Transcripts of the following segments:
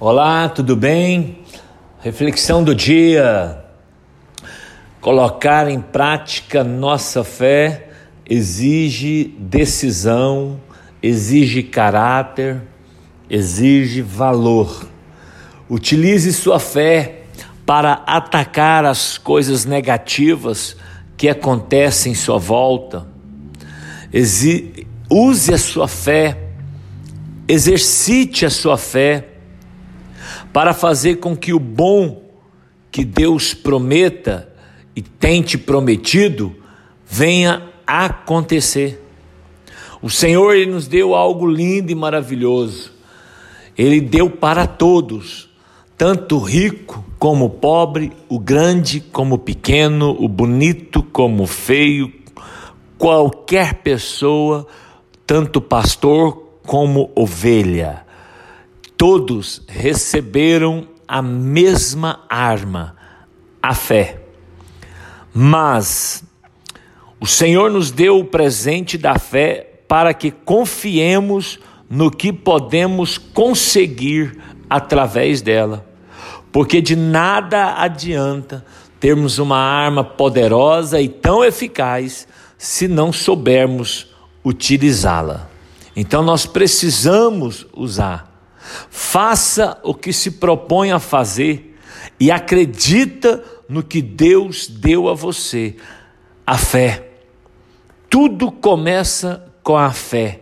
Olá, tudo bem? Reflexão do dia. Colocar em prática nossa fé exige decisão, exige caráter, exige valor. Utilize sua fé para atacar as coisas negativas que acontecem em sua volta. Exi use a sua fé, exercite a sua fé para fazer com que o bom que Deus prometa e tem te prometido venha acontecer. O Senhor ele nos deu algo lindo e maravilhoso. Ele deu para todos, tanto o rico como o pobre, o grande como o pequeno, o bonito como o feio, qualquer pessoa, tanto pastor como ovelha. Todos receberam a mesma arma, a fé. Mas o Senhor nos deu o presente da fé para que confiemos no que podemos conseguir através dela. Porque de nada adianta termos uma arma poderosa e tão eficaz se não soubermos utilizá-la. Então nós precisamos usar. Faça o que se propõe a fazer e acredita no que Deus deu a você, a fé. Tudo começa com a fé.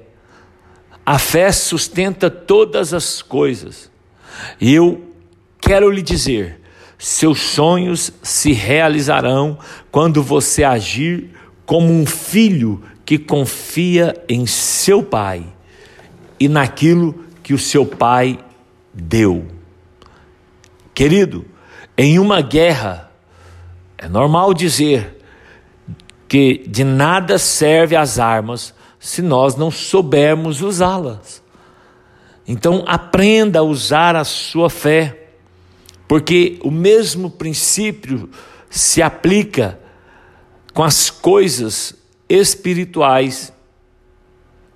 A fé sustenta todas as coisas. E eu quero lhe dizer: seus sonhos se realizarão quando você agir como um filho que confia em seu pai e naquilo que o seu pai deu. Querido, em uma guerra, é normal dizer que de nada serve as armas se nós não soubermos usá-las. Então aprenda a usar a sua fé, porque o mesmo princípio se aplica com as coisas espirituais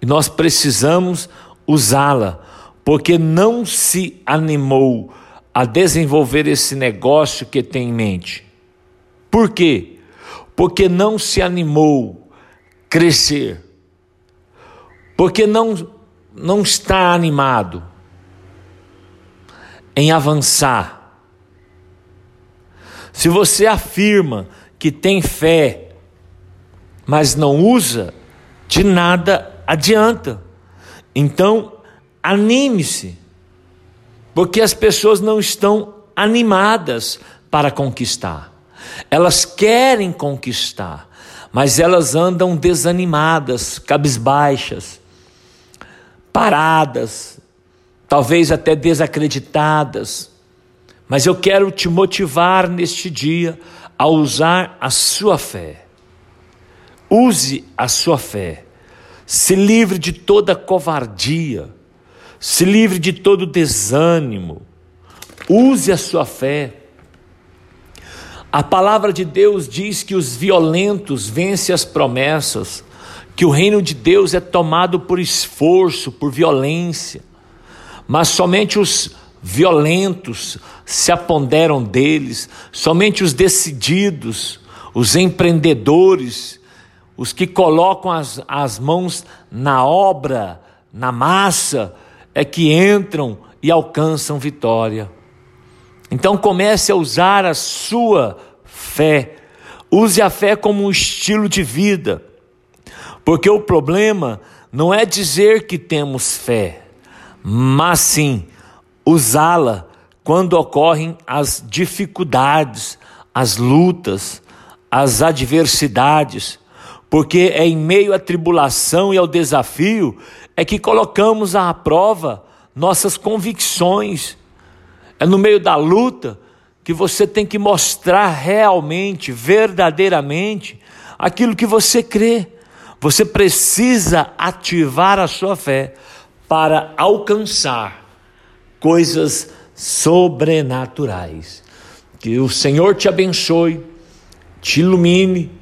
e nós precisamos usá-la porque não se animou a desenvolver esse negócio que tem em mente. Por quê? Porque não se animou crescer. Porque não não está animado em avançar. Se você afirma que tem fé, mas não usa, de nada adianta. Então, Anime-se, porque as pessoas não estão animadas para conquistar. Elas querem conquistar, mas elas andam desanimadas, cabisbaixas, paradas, talvez até desacreditadas. Mas eu quero te motivar neste dia a usar a sua fé. Use a sua fé. Se livre de toda covardia se livre de todo desânimo, use a sua fé. A palavra de Deus diz que os violentos vencem as promessas, que o reino de Deus é tomado por esforço, por violência, mas somente os violentos se aponderam deles, somente os decididos, os empreendedores, os que colocam as, as mãos na obra, na massa, é que entram e alcançam vitória. Então comece a usar a sua fé. Use a fé como um estilo de vida. Porque o problema não é dizer que temos fé, mas sim usá-la quando ocorrem as dificuldades, as lutas, as adversidades, porque é em meio à tribulação e ao desafio é que colocamos à prova nossas convicções. É no meio da luta que você tem que mostrar realmente, verdadeiramente, aquilo que você crê. Você precisa ativar a sua fé para alcançar coisas sobrenaturais. Que o Senhor te abençoe, te ilumine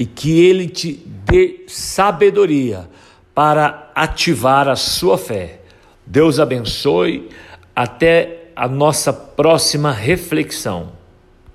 e que Ele te dê sabedoria para ativar a sua fé. Deus abençoe. Até a nossa próxima reflexão.